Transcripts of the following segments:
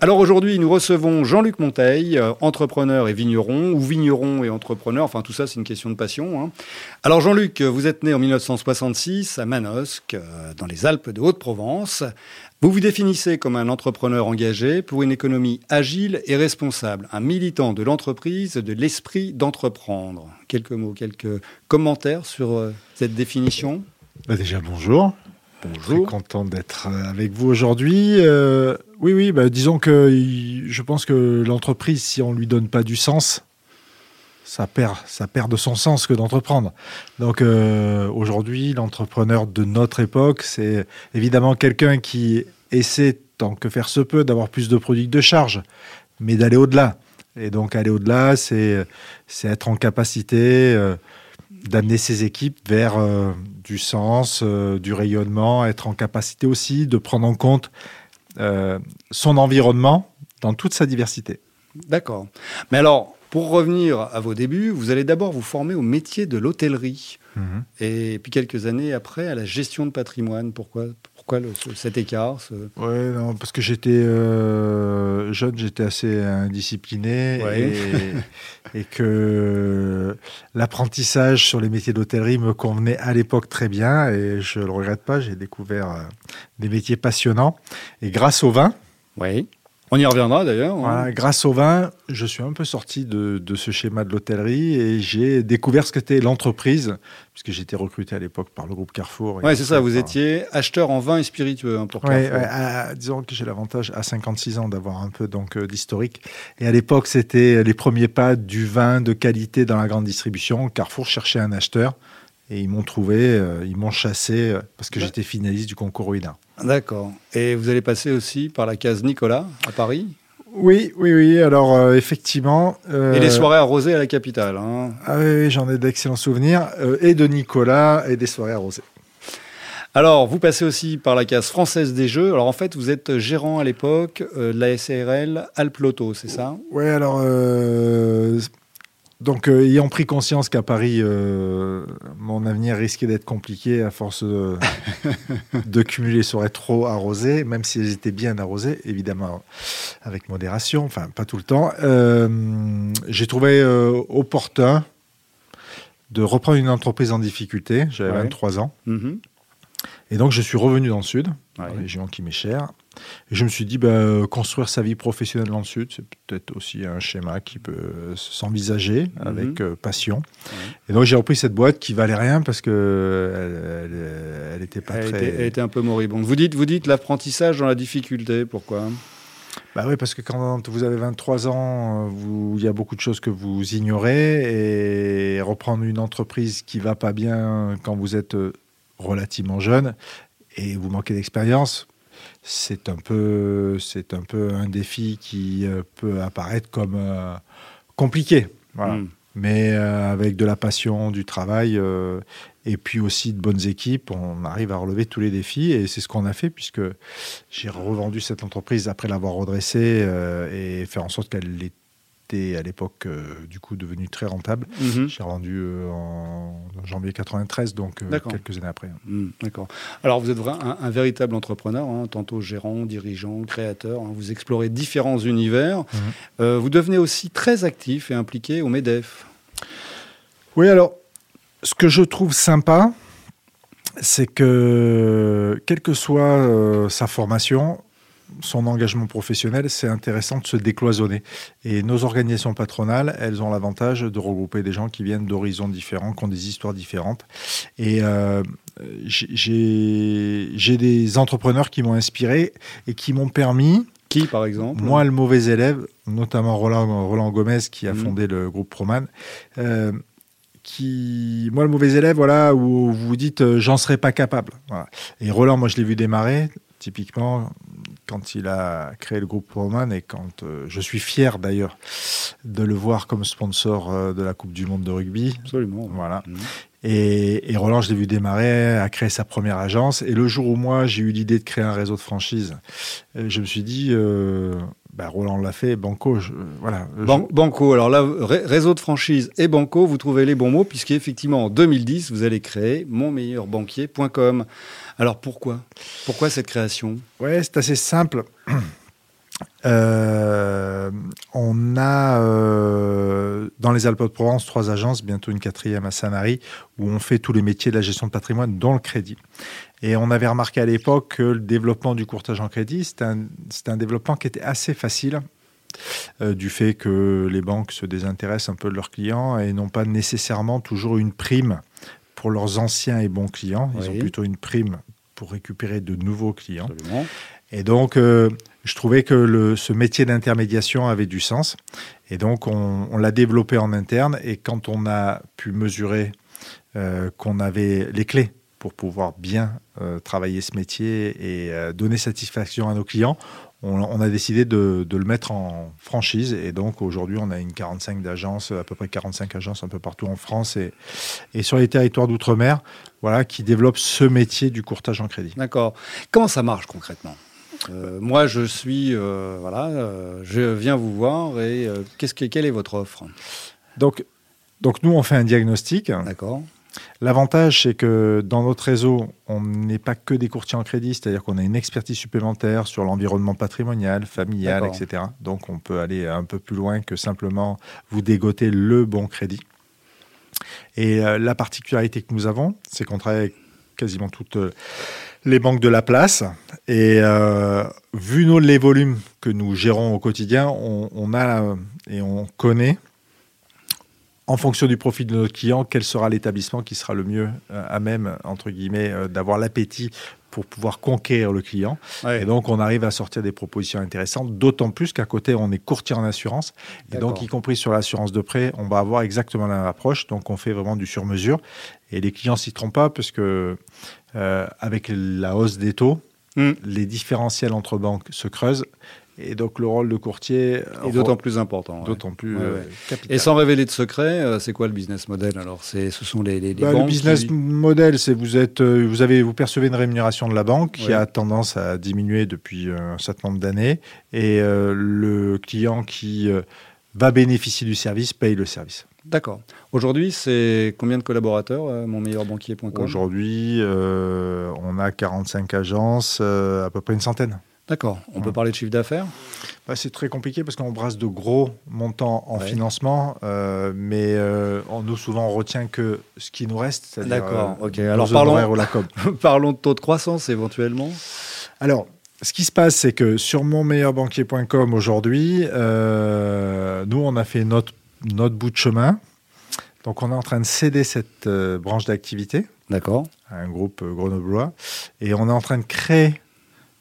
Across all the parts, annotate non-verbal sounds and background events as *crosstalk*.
Alors aujourd'hui, nous recevons Jean-Luc Monteil, euh, entrepreneur et vigneron, ou vigneron et entrepreneur, enfin tout ça c'est une question de passion. Hein. Alors Jean-Luc, vous êtes né en 1966 à Manosque, euh, dans les Alpes de Haute-Provence. Vous vous définissez comme un entrepreneur engagé pour une économie agile et responsable, un militant de l'entreprise, de l'esprit d'entreprendre. Quelques mots, quelques commentaires sur euh, cette définition? Bah Déjà bonjour. Bonjour. Très content d'être avec vous aujourd'hui. Oui, oui, bah, disons que je pense que l'entreprise, si on ne lui donne pas du sens, ça perd, ça perd de son sens que d'entreprendre. Donc euh, aujourd'hui, l'entrepreneur de notre époque, c'est évidemment quelqu'un qui essaie, tant que faire se peut, d'avoir plus de produits de charge, mais d'aller au-delà. Et donc aller au-delà, c'est être en capacité euh, d'amener ses équipes vers euh, du sens, du rayonnement, être en capacité aussi de prendre en compte euh, son environnement dans toute sa diversité. D'accord. Mais alors, pour revenir à vos débuts, vous allez d'abord vous former au métier de l'hôtellerie. Mhm. Et puis quelques années après, à la gestion de patrimoine. Pourquoi, pourquoi cet écart Oui, parce que j'étais euh, jeune, j'étais assez indiscipliné et, et, que l'apprentissage sur les métiers d'hôtellerie me convenait à l'époque très bien et je ne le regrette pas. J'ai découvert euh, des métiers passionnants et grâce au vin. Oui. On y reviendra d'ailleurs. Hein. grâce au vin, je suis un peu sorti de, ce schéma de l'hôtellerie et j'ai découvert ce qu'était l'entreprise, puisque j'étais recruté à l'époque par le groupe Carrefour. Oui, c'est ça, vous étiez acheteur en vin et spiritueux hein, pour Carrefour. disons que j'ai l'avantage à 56 ans d'avoir un peu donc euh, d'historique. Et à l'époque, c'était les premiers pas du vin de qualité dans la grande distribution. Carrefour cherchait un acheteur. Et ils m'ont trouvé, euh, ils m'ont chassé euh, parce que j'étais finaliste du concours UINA. D'accord. Et vous allez passer aussi par la case Nicolas à Paris? Oui, oui, oui. Alors, euh, effectivement. et les soirées arrosées à la capitale. Hein. Ah oui, j'en ai d'excellents souvenirs. et de Nicolas et des soirées arrosées. Alors, vous passez aussi par la case française des jeux. Alors, en fait, vous êtes gérant à l'époque de la SARL Alpes Lotto, c'est ça? Oui, alors, donc, euh, ayant pris conscience qu'à Paris, euh, mon avenir risquait d'être compliqué à force de, *laughs* cumuler soirées trop arrosées, même si elles étaient bien arrosées, évidemment avec modération, enfin pas tout le temps, euh, j'ai trouvé opportun de reprendre une entreprise en difficulté. J'avais 23 ans. Mm-hmm. Et donc, je suis revenu dans le Sud, ouais. la région qui m'est chère. Et je me suis dit, bah, construire sa vie professionnelle dans le Sud, c'est peut-être aussi un schéma qui peut s'envisager mhm. avec euh, passion. Et donc j'ai repris cette boîte qui valait rien parce que elle, était pas très. Était, elle était un peu moribonde. Vous dites, vous dites l'apprentissage dans la difficulté. Pourquoi? Bah oui, parce que quand vous avez 23 ans, il y a beaucoup de choses que vous ignorez et reprendre une entreprise qui va pas bien quand vous êtes euh, relativement jeune et vous manquez d'expérience, c'est un peu c'est un peu un défi qui euh, peut apparaître comme euh, compliqué. Hmm. Mais euh, avec de la passion, du travail et puis aussi de bonnes équipes, on arrive à relever tous les défis et c'est ce qu'on a fait puisque j'ai revendu cette entreprise après l'avoir redressée et faire en sorte qu'elle à l'époque euh, du coup devenu très rentable. Mhm. J'ai revendu euh, en janvier 93, donc euh, quelques années après. Mhm, d'accord. Alors vous êtes un, un véritable entrepreneur, hein, tantôt gérant, dirigeant, créateur. Hein. vous explorez différents univers. Mhm. vous devenez aussi très actif et impliqué au Medef. Oui, alors ce que je trouve sympa, c'est que quelle que soit sa formation, son engagement professionnel, c'est intéressant de se décloisonner. Et nos organisations patronales, elles ont l'avantage de regrouper des gens qui viennent d'horizons différents, qui ont des histoires différentes. Et euh, j'ai des entrepreneurs qui m'ont inspiré et qui m'ont permis... Qui, par exemple? Moi, le mauvais élève, notamment Roland, Roland Gomez, qui a mmh. fondé le groupe Proman, euh, qui, moi, le mauvais élève, voilà, où vous dites, euh, j'en serais pas capable. Et Roland, moi, je l'ai vu démarrer, typiquement, quand il a créé le groupe Roman et quand euh, je suis fier d'ailleurs de le voir comme sponsor euh, de la Coupe du Monde de rugby. Absolument. Voilà. Mmh. Et, Roland, je l'ai vu démarrer, a créé sa première agence. Et le jour où moi, j'ai eu l'idée de créer un réseau de franchise, euh, je me suis dit, euh, bah, Roland l'a fait, Banco, voilà. Banco, alors là, réseau de franchise et Banco, vous trouvez les bons mots, puisqu'effectivement, en 2010, vous allez créer monmeilleurbanquier.com. Alors pourquoi? Pourquoi cette création? Ouais, c'est assez simple. Euh, on a euh, dans les Alpes de Provence trois agences, bientôt une quatrième à Sanary, où on fait tous les métiers de la gestion de patrimoine, dont le crédit. Et on avait remarqué à l'époque que le développement du courtage en crédit, c'était un, un, développement qui était assez facile. Euh, du fait que les banques se désintéressent un peu de leurs clients et n'ont pas nécessairement toujours une prime pour leurs anciens et bons clients. Ils ont plutôt une prime pour récupérer de nouveaux clients. Et donc, je trouvais que ce métier d'intermédiation avait du sens. Et donc, on, l'a développé en interne. Et quand on a pu mesurer euh, qu'on avait les clés pour pouvoir bien euh, travailler ce métier et euh, donner satisfaction à nos clients, on, a décidé de, le mettre en franchise. Et donc, aujourd'hui, on a une 45 d'agences, à peu près 45 agences un peu partout en France et, et sur les territoires d'outre-mer, voilà, qui développent ce métier du courtage en crédit. D'accord. Comment ça marche concrètement? Euh, moi, je suis, euh, voilà, euh, je viens vous voir et qu'est-ce que, quelle est votre offre? Donc, donc, nous, on fait un diagnostic. D'accord. L'avantage, c'est que dans notre réseau, on n'est pas que des courtiers en crédit, c'est-à-dire qu'on a une expertise supplémentaire sur l'environnement patrimonial, familial, etc. Donc, on peut aller un peu plus loin que simplement vous dégoter le bon crédit. Et la particularité que nous avons, c'est qu'on travaille avec quasiment toutes les banques de la place. Et euh, vu nos, les volumes que nous gérons au quotidien, on, a et on connaît, en fonction du profit de notre client, quel sera l'établissement qui sera le mieux euh, à même, entre guillemets, euh, d'avoir l'appétit pour pouvoir conquérir le client. Et donc, on arrive à sortir des propositions intéressantes, d'autant plus qu'à côté, on est courtier en assurance. Et donc, y compris sur l'assurance de prêt, on va avoir exactement la même approche. Donc, on fait vraiment du sur-mesure. Et les clients s'y trompent pas parce que euh, avec la hausse des taux, hmm. les différentiels entre banques se creusent. Et donc le rôle de courtier est d'autant plus important. D'autant plus euh, Et sans révéler de secret, euh, c'est quoi le business model alors? Ce sont les, les, bah, banques. Le business model, c'est vous êtes vous avez vous percevez une rémunération de la banque qui a tendance à diminuer depuis un certain nombre d'années et le client qui va bénéficier du service paye le service. D'accord. Aujourd'hui, c'est combien de collaborateurs, euh, monmeilleurbanquier.com Aujourd'hui, euh, on a 45 agences, euh, à peu près une centaine. D'accord. On peut parler de chiffre d'affaires? Bah, C'est très compliqué parce qu'on brasse de gros montants en financement, mais on, nous, souvent, on retient que ce qui nous reste. D'accord. ok. Alors, parlons, *laughs* parlons de taux de croissance éventuellement. Alors, ce qui se passe, c'est que sur monmeilleurbanquier.com aujourd'hui, nous, on a fait notre notre bout de chemin. Donc, on est en train de céder cette euh, branche d'activité. D'accord. À un groupe euh, grenoblois. Et on est en train de créer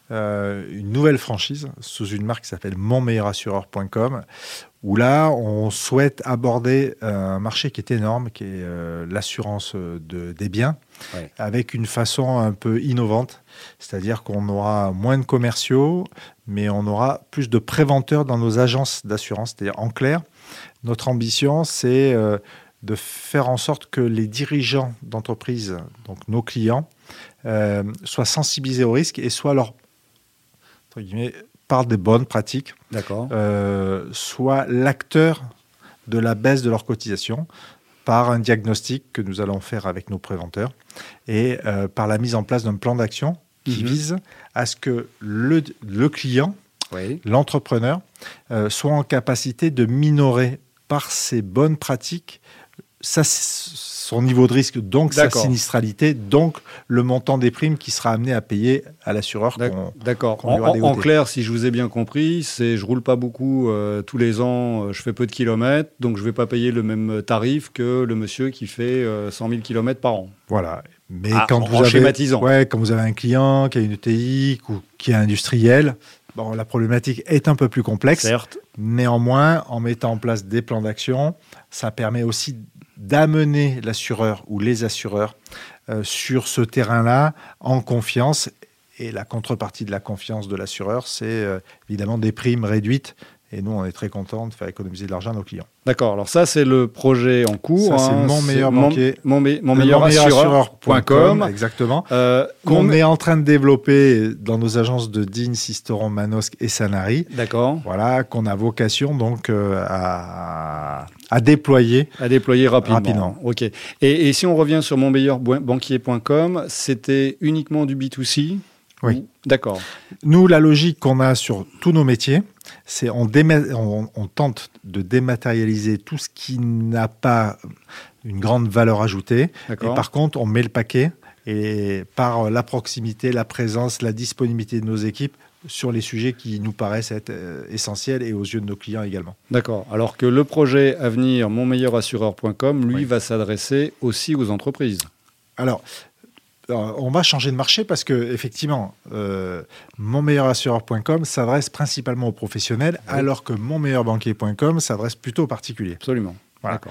euh, une nouvelle franchise sous une marque qui s'appelle monmeilleurassureur.com, où là, on souhaite aborder un marché qui est énorme, qui est l'assurance de, des biens, avec une façon un peu innovante. C'est-à-dire qu'on aura moins de commerciaux, mais on aura plus de préventeurs dans nos agences d'assurance. C'est-à-dire, en clair, notre ambition, c'est euh, de faire en sorte que les dirigeants d'entreprise, donc nos clients, euh, soient sensibilisés au risque et soient leur par des bonnes pratiques, euh, soit l'acteur de la baisse de leur cotisation par un diagnostic que nous allons faire avec nos préventeurs et par la mise en place d'un plan d'action qui mhm. vise à ce que le, client, l'entrepreneur, soit en capacité de minorer par ses bonnes pratiques ça, son niveau de risque, donc sa sinistralité, donc le montant des primes qui sera amené à payer à l'assureur. D'accord. en, clair, si je vous ai bien compris, c'est je roule pas beaucoup euh, tous les ans, euh, je fais peu de kilomètres, donc je vais pas payer le même tarif que le monsieur qui fait 100 000 kilomètres par an. Voilà. Mais ah, quand, vous avez, ouais, quand vous avez un client qui a une ETI ou qui est industriel, Bon, la problématique est un peu plus complexe. Certes. Néanmoins, en mettant en place des plans d'action, ça permet aussi d'amener l'assureur ou les assureurs euh, sur ce terrain-là en confiance et la contrepartie de la confiance de l'assureur, c'est euh, évidemment des primes réduites. Et nous, on est très contents de faire économiser de l'argent à nos clients. D'accord. Alors ça, c'est le projet en cours. Ça, c'est hein. mon meilleur banquier. Mon, mon, mon Le meilleur assureur.com. Exactement. Euh, Qu'on est en train de développer dans nos agences de Dean, Sisteron, Manosque et Sanary. D'accord. Voilà, qu'on a vocation donc euh, à, à déployer. À déployer rapidement. Rapidement. Ok. Et, et si on revient sur monmeilleurbanquier.com, c'était uniquement du B2C Oui. Ou- D'accord. Nous, la logique qu'on a sur tous nos métiers, c'est on, déma- on, on tente de dématérialiser tout ce qui n'a pas une grande valeur ajoutée. Et par contre, on met le paquet et par la proximité, la présence, la disponibilité de nos équipes sur les sujets qui nous paraissent être euh, essentiels et aux yeux de nos clients également. D'accord. Alors que le projet à venir, monmeilleurassureur.com, lui, Oui. va s'adresser aussi aux entreprises. Alors, alors, on va changer de marché parce que effectivement, euh, monmeilleurassureur.com s'adresse principalement aux professionnels, Oui. alors que monmeilleurbanquier.com s'adresse plutôt aux particuliers. Absolument. Voilà.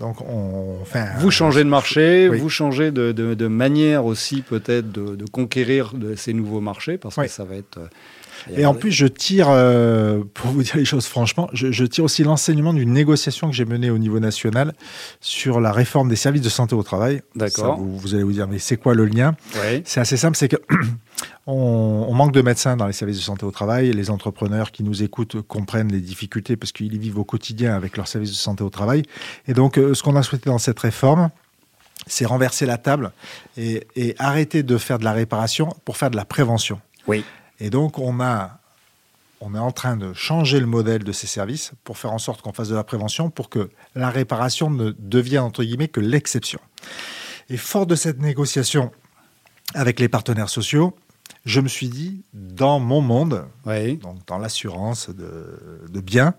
Donc, on Vous changez de marché, Oui. vous changez de, de- de manière aussi peut-être de, de conquérir ces nouveaux marchés, parce Oui. que ça va être... Et en plus, je tire, euh, pour vous dire les choses franchement, je, je tire aussi l'enseignement d'une négociation que j'ai menée au niveau national sur la réforme des services de santé au travail. D'accord. Vous, vous allez vous dire, mais c'est quoi le lien? Ouais. C'est assez simple, c'est que *clears throat* on, on manque de médecins dans les services de santé au travail. Les entrepreneurs qui nous écoutent comprennent les difficultés parce qu'ils y vivent au quotidien avec leurs services de santé au travail. Et donc, euh, ce qu'on a souhaité dans cette réforme, c'est renverser la table et, et arrêter de faire de la réparation pour faire de la prévention. Oui. Et donc, on, a, on est en train de changer le modèle de ces services pour faire en sorte qu'on fasse de la prévention pour que la réparation ne devienne, entre guillemets, que l'exception. Et fort de cette négociation avec les partenaires sociaux, je me suis dit, dans mon monde, Oui. donc dans l'assurance de, de biens,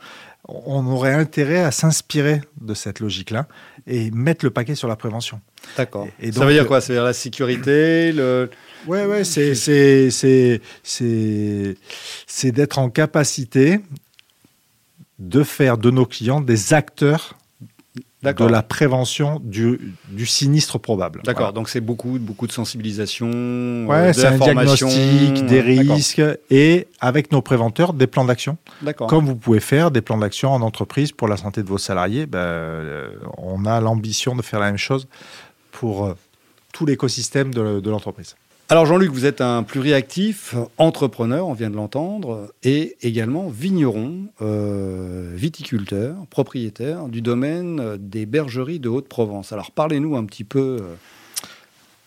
on aurait intérêt à s'inspirer de cette logique-là et mettre le paquet sur la prévention. D'accord. Et- et ça veut dire euh, quoi? Ça veut dire la sécurité, le... Ouais, c'est c'est d'être en capacité de faire de nos clients des acteurs de la prévention du, du sinistre probable. D'accord. Donc c'est beaucoup, beaucoup de sensibilisation, euh. Ouais, de c'est un diagnostic, des risques et avec nos préventeurs des plans d'action. D'accord. Comme vous pouvez faire des plans d'action en entreprise pour la santé de vos salariés, ben, euh, on a l'ambition de faire la même chose pour euh, tout l'écosystème de, de l'entreprise. Alors Jean-Luc, vous êtes un pluriactif, entrepreneur, on vient de l'entendre, et également vigneron, euh, viticulteur, propriétaire du domaine des bergeries de Haute-Provence. Alors parlez-nous un petit peu euh,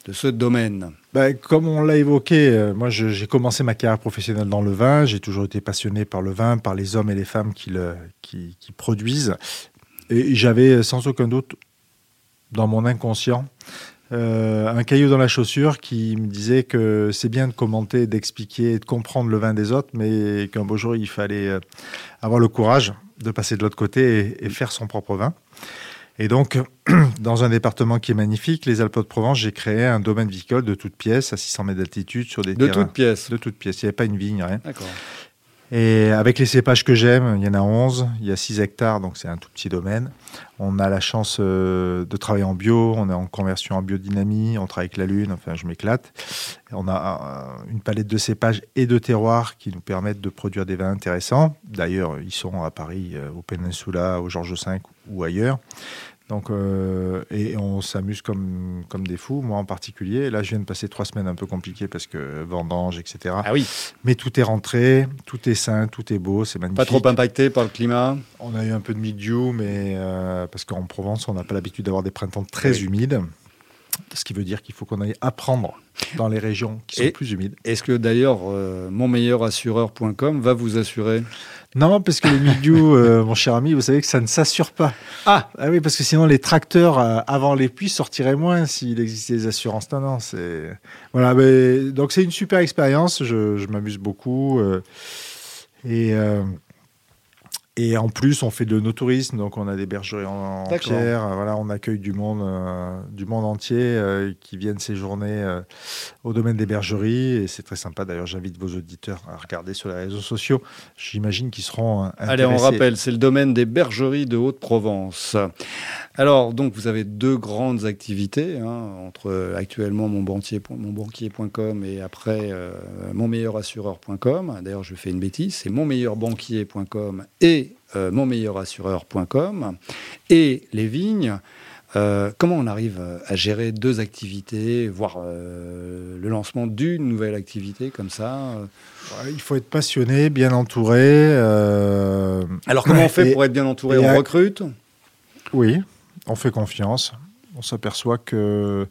de ce domaine. Ben, comme on l'a évoqué, euh, moi j'ai commencé ma carrière professionnelle dans le vin. J'ai toujours été passionné par le vin, par les hommes et les femmes qui le qui produisent. Et j'avais sans aucun doute dans mon inconscient euh, un caillou dans la chaussure qui me disait que c'est bien de commenter, d'expliquer, de comprendre le vin des autres, mais qu'un beau jour il fallait euh, avoir le courage de passer de l'autre côté et, et faire son propre vin. Et donc, *clears throat* dans un département qui est magnifique, les Alpes de Provence, j'ai créé un domaine viticole de toutes pièces à 600 mètres d'altitude sur des De terrains. toutes pièces. De toutes pièces. Il n'y avait pas une vigne, rien. D'accord. Et avec les cépages que j'aime, il y en a 11, il y a 6 hectares, donc c'est un tout petit domaine. On a la chance euh, de travailler en bio, on est en conversion en biodynamie, on travaille avec la lune, enfin je m'éclate. On a une palette de cépages et de terroirs qui nous permettent de produire des vins intéressants. D'ailleurs, ils sont à Paris, euh, au Peninsula, au Georges V ou ailleurs. Donc, euh, et on s'amuse comme, comme des fous, moi en particulier. Là, je viens de passer trois semaines un peu compliquées parce que vendange, etc. Ah oui, Mais tout est rentré, tout est sain, tout est beau, c'est magnifique. pas trop impacté par le climat? On a eu un peu de mildiou, mais euh, parce qu'en Provence, on n'a pas l'habitude d'avoir des printemps très Oui. humides. Ce qui veut dire qu'il faut qu'on aille apprendre dans les régions qui sont Et- plus humides. Est-ce que d'ailleurs euh, monmeilleurassureur.com va vous assurer? Non, parce que les mildiou, *laughs* euh, mon cher ami, vous savez que ça ne s'assure pas. Ah Ah oui, parce que sinon les tracteurs euh, avant les pluies sortiraient moins s'il existait des assurances. Non, non, c'est voilà. Mais... Donc c'est une super expérience. Je, je m'amuse beaucoup euh, et euh, Et en plus, on fait de no-tourisme, donc on a des bergeries en, pierre. euh, Voilà, on accueille du monde, euh, du monde entier euh, qui viennent séjourner euh, au domaine des bergeries. Et c'est très sympa. D'ailleurs, j'invite vos auditeurs à regarder sur les réseaux sociaux. J'imagine qu'ils seront euh, Allez, on intéressés. rappelle, c'est le domaine des bergeries de Haute-Provence. Alors, donc, vous avez deux grandes activités, hein, entre actuellement monbanquier- monbanquier.com et après monmeilleurassureur.com. D'ailleurs, je fais une bêtise, c'est monmeilleurbanquier.com et monmeilleurassureur.com. Et les vignes, euh, comment on arrive euh, à gérer deux activités, voire euh, le lancement d'une nouvelle activité comme ça euh Ouais, il faut être passionné, bien entouré. euh, Alors, comment on fait et- pour être bien entouré? On recrute? Oui, on fait confiance. On s'aperçoit que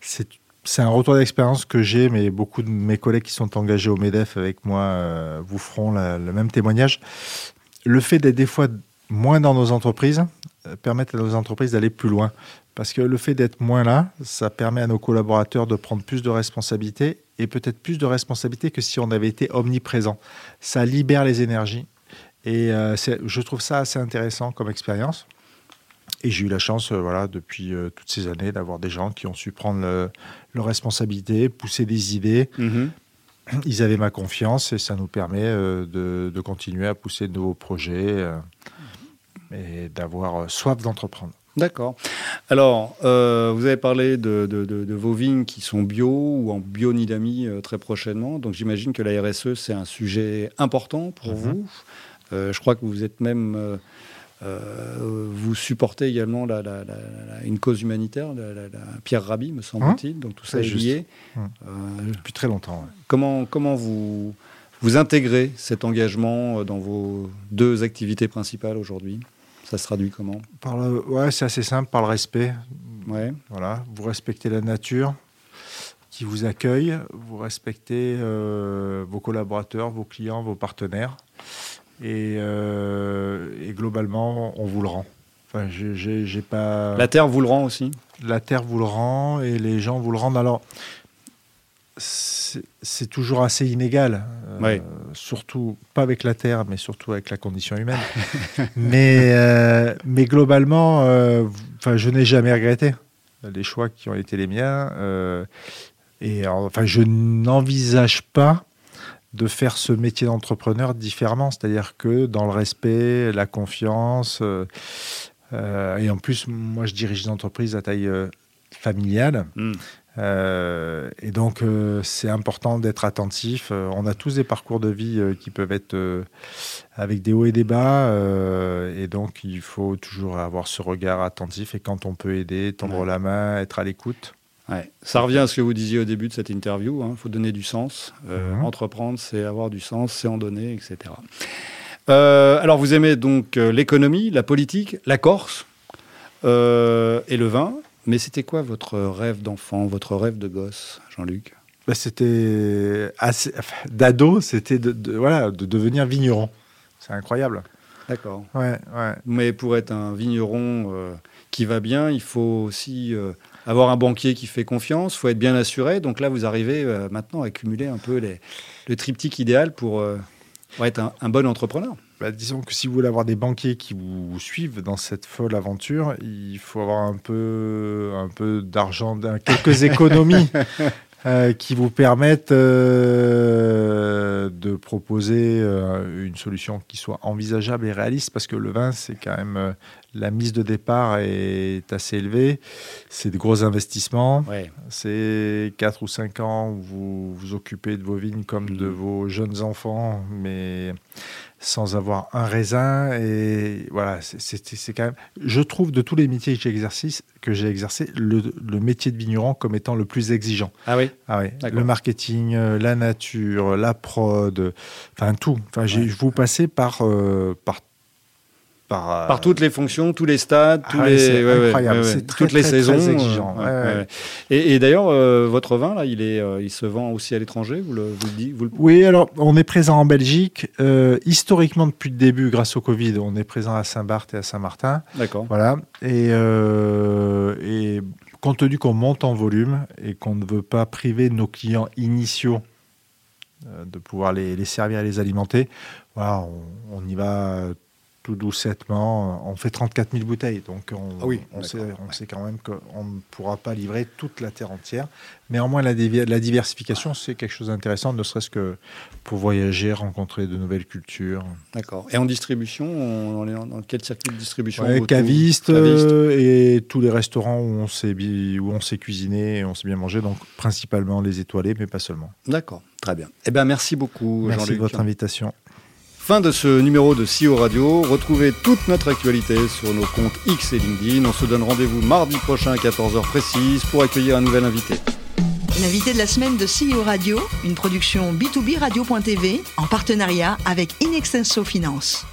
c'est c'est un retour d'expérience que j'ai, mais beaucoup de mes collègues qui sont engagés au MEDEF avec moi euh, vous feront la- le même témoignage. Le fait d'être des fois moins dans nos entreprises euh, permet à nos entreprises d'aller plus loin. Parce que le fait d'être moins là, ça permet à nos collaborateurs de prendre plus de responsabilités et peut-être plus de responsabilités que si on avait été omniprésent. Ça libère les énergies et euh, je trouve ça assez intéressant comme expérience. Et j'ai eu la chance, euh, voilà, depuis toutes ces années, d'avoir des gens qui ont su prendre le- leurs responsabilités, pousser des idées. Mhm. Ils avaient ma confiance et ça nous permet euh, de, de continuer à pousser de nouveaux projets euh, et d'avoir euh, soif d'entreprendre. D'accord. Alors, euh, vous avez parlé de, de- de- de vos vignes qui sont bio ou en biodynamie très prochainement. Donc, j'imagine que la RSE, c'est un sujet important pour Mhm. vous. Euh, je crois que vous êtes même. Euh, vous supportez également la- la- la- la- une cause humanitaire, Pierre Rabhi, me semble-t-il. Donc, tout ça est juste. lié. Mhm. Euh, Depuis très longtemps. ouais. comment, comment vous, vous intégrez cet engagement euh, dans vos deux activités principales aujourd'hui? Ça se traduit comment? Par le- ouais, c'est assez simple, par le respect. Ouais. Voilà, vous respectez la nature qui vous accueille, vous respectez euh, vos collaborateurs, vos clients, vos partenaires, et, euh, et globalement, on vous le rend. Enfin, j'ai- pas. La Terre vous le rend aussi? La terre vous le rend et les gens vous le rendent. Alors, c'est toujours assez inégal. euh, Ouais. Surtout, pas avec la terre, mais surtout avec la condition humaine. *laughs* mais, euh, mais globalement, enfin, je n'ai jamais regretté les choix qui ont été les miens. et enfin, je n'envisage pas de faire ce métier d'entrepreneur différemment, c'est-à-dire que dans le respect, la confiance, euh, euh, et en plus, moi, je dirige une entreprise à taille euh, familiale. Hmm. Euh, et donc, euh, c'est important d'être attentif. Euh, on a tous des parcours de vie qui peuvent être avec des hauts et des bas. et donc, il faut toujours avoir ce regard attentif. Et quand on peut aider, tendre Ouais. la main, être à l'écoute. Ouais. Ça revient à ce que vous disiez au début de cette interview. Il faut donner du sens. Euh, Mhm. Entreprendre, c'est avoir du sens, c'est en donner, etc. Euh, alors, vous aimez donc euh, l'économie, la politique, la Corse euh, et le vin. Mais c'était quoi votre rêve d'enfant, votre rêve de gosse, Jean-Luc? Bah, c'était assez. enfin, D'ado, c'était de, de- voilà, de devenir vigneron. C'est incroyable. D'accord. Ouais, ouais. Mais pour être un vigneron euh, qui va bien, il faut aussi euh, avoir un banquier qui fait confiance, il faut être bien assuré. Donc là, vous arrivez euh, maintenant à accumuler un peu les, le triptyque idéal pour, euh, pour être un, un bon entrepreneur. Bah, disons que si vous voulez avoir des banquiers qui vous suivent dans cette folle aventure, il faut avoir un peu, un peu d'argent, quelques *laughs* économies euh, qui vous permettent euh, de proposer euh, une solution qui soit envisageable et réaliste, parce que le vin, c'est quand même euh, la mise de départ est assez élevée, c'est de gros investissements. Ouais. C'est 4 ou 5 ans où vous vous occupez de vos vignes comme de Mhm. vos jeunes enfants, mais sans avoir un raisin. Et voilà, c'est- quand même. Je trouve de tous les métiers que j'ai exercé, que j'ai exercé le, le métier de vigneron comme étant le plus exigeant. Ah oui? Ah oui, le marketing, euh, la nature, la prod, euh, enfin tout. Enfin, Ouais. vous passez par euh, par par, euh, Par toutes les fonctions, tous les stades, tous Ah les, c'est ouais, ouais, incroyable. ouais, ouais. C'est très, toutes les très, saisons. très euh, exigeant. ouais, Ouais, ouais, ouais. ouais. Et, et d'ailleurs, euh, votre vin là, il est, euh, il se vend aussi à l'étranger. Vous le, vous le dites, vous le- Oui, alors on est présent en Belgique. Euh, historiquement, depuis le début, grâce au Covid, on est présent à Saint-Barth et à Saint-Martin. D'accord. Voilà. Et, euh, et compte tenu qu'on monte en volume et qu'on ne veut pas priver nos clients initiaux euh, de pouvoir les, les servir et les alimenter, voilà, on, on y va tout doucettement. On fait 34 000 bouteilles, donc on, ah oui, on, sait, on sait, quand même qu'on ne pourra pas livrer toute la terre entière. Mais en moins, la, la diversification, c'est quelque chose d'intéressant, ne serait-ce que pour voyager, rencontrer de nouvelles cultures. D'accord. Et en distribution, on, dans quel circuit de distribution ouais, caviste, euh, et tous les restaurants où on s'est où on s'est cuisiné, et on s'est bien mangé, donc principalement les étoilés, mais pas seulement. D'accord, très bien. Eh bien, merci beaucoup, Jean-Luc. Merci de votre invitation. Fin de ce numéro de CEO Radio. Retrouvez toute notre actualité sur nos comptes X et LinkedIn. On se donne rendez-vous mardi prochain à 14h précise pour accueillir un nouvel invité. L'invité de la semaine de CEO Radio, une production B2B Radio.tv en partenariat avec Inextenso Finance.